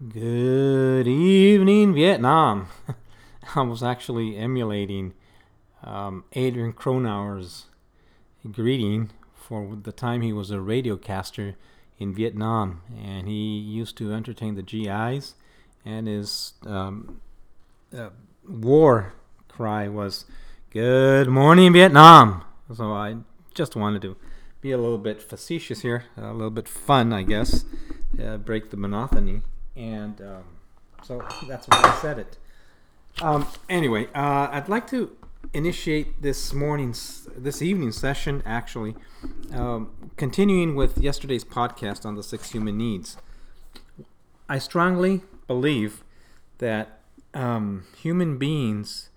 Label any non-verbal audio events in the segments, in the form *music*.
Good evening, Vietnam. *laughs* I was actually emulating um, Adrian Cronauer's greeting for the time he was a radiocaster in Vietnam, and he used to entertain the GIs, and his um, uh, war cry was "Good morning, Vietnam." So I just wanted to be a little bit facetious here, a little bit fun, I guess, uh, break the monotony and um, so that's why I said it. Um, anyway, uh, I'd like to initiate this morning's, this evening's session, actually, um, continuing with yesterday's podcast on the six human needs. I strongly believe that um, human beings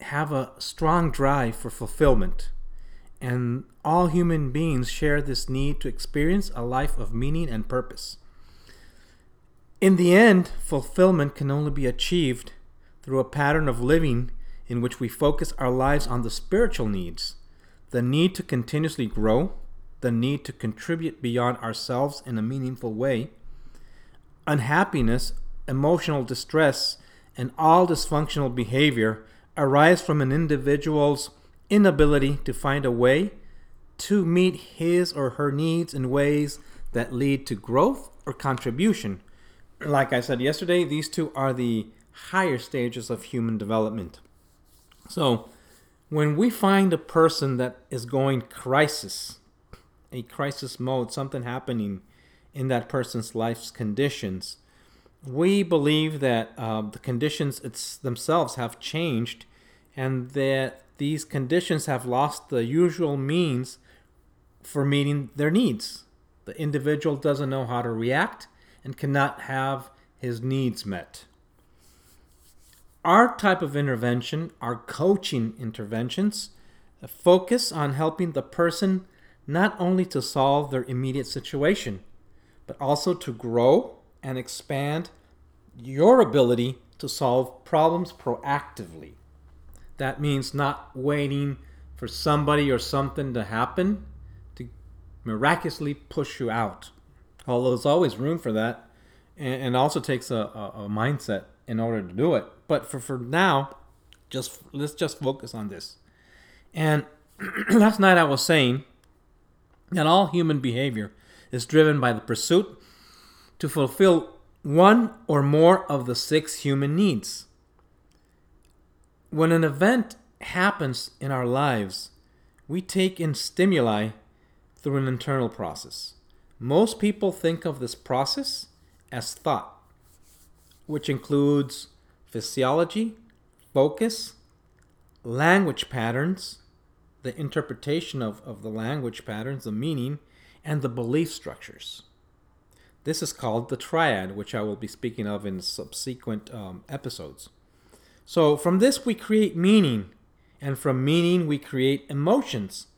have a strong drive for fulfillment, and all human beings share this need to experience a life of meaning and purpose. In the end, fulfillment can only be achieved through a pattern of living in which we focus our lives on the spiritual needs, the need to continuously grow, the need to contribute beyond ourselves in a meaningful way. Unhappiness, emotional distress, and all dysfunctional behavior arise from an individual's inability to find a way to meet his or her needs in ways that lead to growth or contribution like I said yesterday, these two are the higher stages of human development. So, when we find a person that is going crisis, a crisis mode, something happening in that person's life's conditions, we believe that uh, the conditions themselves have changed and that these conditions have lost the usual means for meeting their needs. The individual doesn't know how to react and cannot have his needs met. Our type of intervention, our coaching interventions, focus on helping the person not only to solve their immediate situation, but also to grow and expand your ability to solve problems proactively. That means not waiting for somebody or something to happen to miraculously push you out although there's always room for that, and, and also takes a, a, a, mindset in order to do it. But for, for now, just let's just focus on this. And *clears throat* last night I was saying that all human behavior is driven by the pursuit to fulfill one or more of the six human needs. When an event happens in our lives, we take in stimuli through an internal process. Most people think of this process as thought, which includes physiology, focus, language patterns, the interpretation of, of the language patterns, the meaning, and the belief structures. This is called the triad, which I will be speaking of in subsequent um, episodes. So, from this, we create meaning, and from meaning, we create emotions,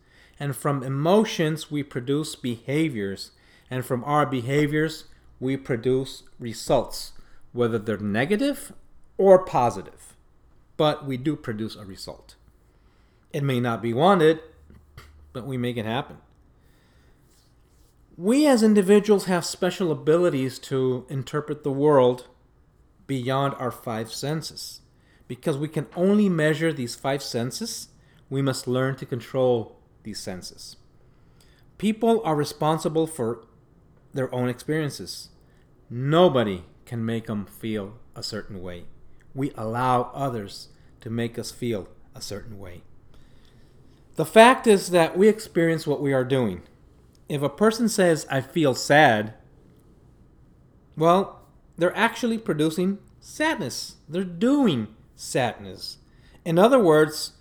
and from emotions, we produce behaviors and from our behaviors, we produce results, whether they're negative or positive. But we do produce a result. It may not be wanted, but we make it happen. We as individuals have special abilities to interpret the world beyond our five senses. Because we can only measure these five senses, we must learn to control these senses. People are responsible for their own experiences. Nobody can make them feel a certain way. We allow others to make us feel a certain way. The fact is that we experience what we are doing. If a person says, I feel sad, well, they're actually producing sadness. They're doing sadness. In other words,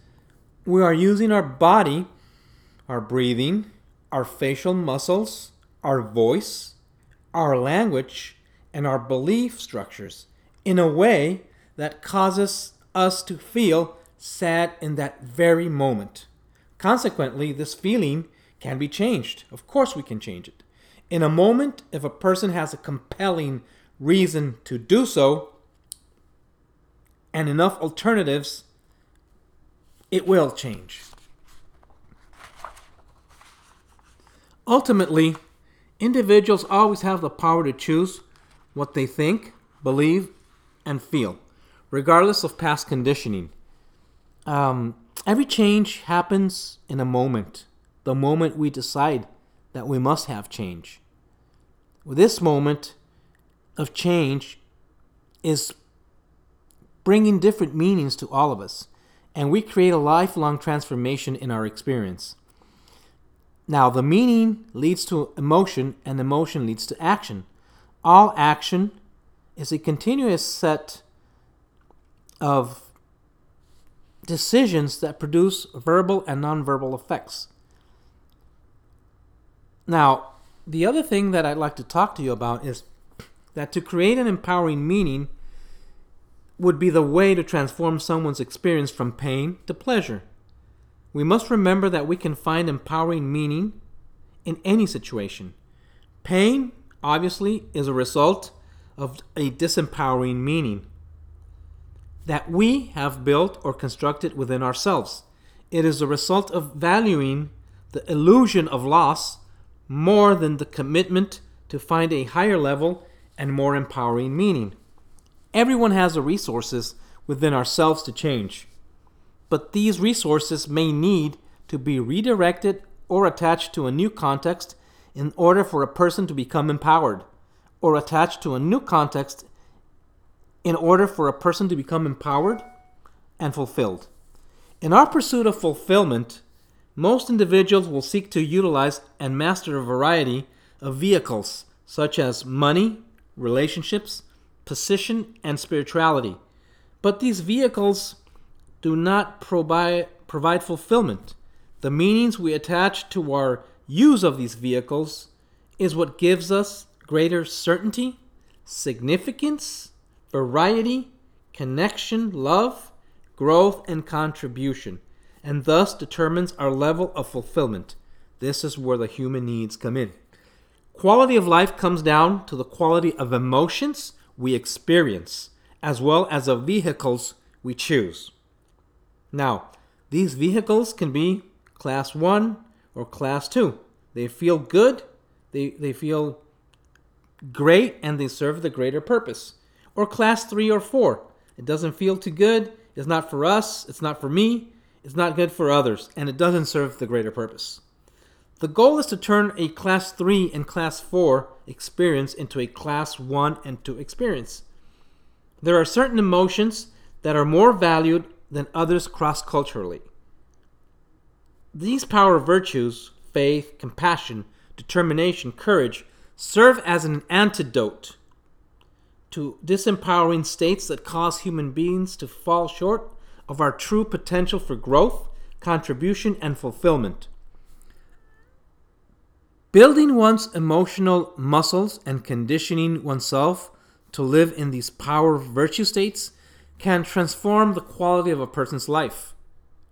we are using our body, our breathing, our facial muscles, our voice, our language, and our belief structures in a way that causes us to feel sad in that very moment. Consequently, this feeling can be changed. Of course, we can change it. In a moment, if a person has a compelling reason to do so and enough alternatives, it will change. Ultimately, Individuals always have the power to choose what they think, believe, and feel, regardless of past conditioning. Um, every change happens in a moment, the moment we decide that we must have change. This moment of change is bringing different meanings to all of us, and we create a lifelong transformation in our experience. Now, the meaning leads to emotion, and emotion leads to action. All action is a continuous set of decisions that produce verbal and nonverbal effects. Now, the other thing that I'd like to talk to you about is that to create an empowering meaning would be the way to transform someone's experience from pain to pleasure. We must remember that we can find empowering meaning in any situation. Pain, obviously, is a result of a disempowering meaning that we have built or constructed within ourselves. It is a result of valuing the illusion of loss more than the commitment to find a higher level and more empowering meaning. Everyone has the resources within ourselves to change, but these resources may need to be redirected or attached to a new context in order for a person to become empowered, or attached to a new context in order for a person to become empowered and fulfilled. In our pursuit of fulfillment, most individuals will seek to utilize and master a variety of vehicles such as money, relationships, position, and spirituality. But these vehicles do not provide, provide fulfillment. The meanings we attach to our use of these vehicles is what gives us greater certainty, significance, variety, connection, love, growth, and contribution, and thus determines our level of fulfillment. This is where the human needs come in. Quality of life comes down to the quality of emotions we experience, as well as the vehicles we choose. Now, these vehicles can be class 1 or class 2. They feel good, they, they feel great, and they serve the greater purpose or class 3 or 4. It doesn't feel too good, it's not for us, it's not for me, it's not good for others, and it doesn't serve the greater purpose. The goal is to turn a class 3 and class 4 experience into a class 1 and 2 experience. There are certain emotions that are more valued than others cross culturally. These power virtues, faith, compassion, determination, courage, serve as an antidote to disempowering states that cause human beings to fall short of our true potential for growth, contribution, and fulfillment. Building one's emotional muscles and conditioning oneself to live in these power virtue states can transform the quality of a person's life.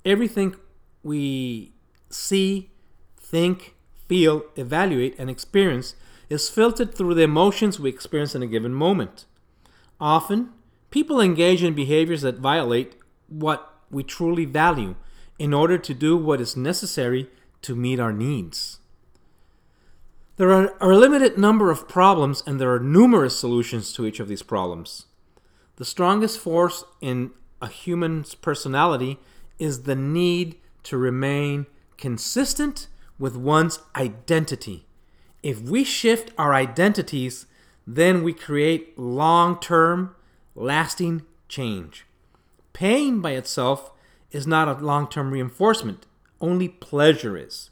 Everything we see, think, feel, evaluate, and experience is filtered through the emotions we experience in a given moment. Often, people engage in behaviors that violate what we truly value in order to do what is necessary to meet our needs. There are a limited number of problems, and there are numerous solutions to each of these problems. The strongest force in a human's personality is the need to remain consistent with one's identity. If we shift our identities, then we create long term, lasting change. Pain by itself is not a long term reinforcement, only pleasure is.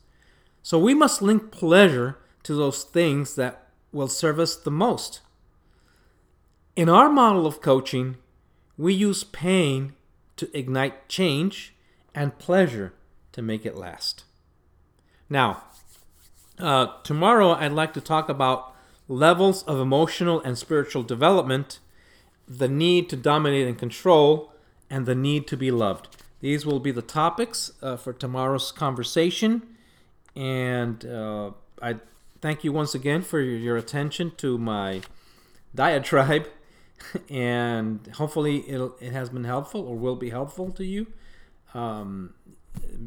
So we must link pleasure to those things that will serve us the most. In our model of coaching, we use pain to ignite change and pleasure to make it last. Now, uh, tomorrow I'd like to talk about levels of emotional and spiritual development, the need to dominate and control, and the need to be loved. These will be the topics uh, for tomorrow's conversation. And uh, I thank you once again for your, your attention to my diatribe. And hopefully it has been helpful or will be helpful to you. Um,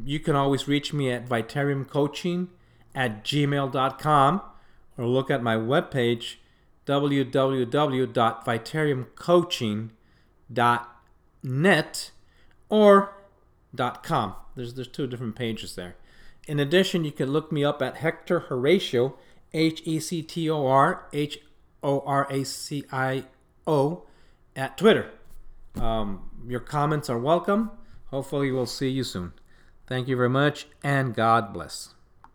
you can always reach me at vitariumcoaching at gmail.com or look at my webpage www.vitariumcoaching.net or .com. There's there's two different pages there. In addition, you can look me up at Hector Horacio, H E C T O R H O R A C I O, at Twitter. Um, your comments are welcome. Hopefully, we'll see you soon. Thank you very much, and God bless.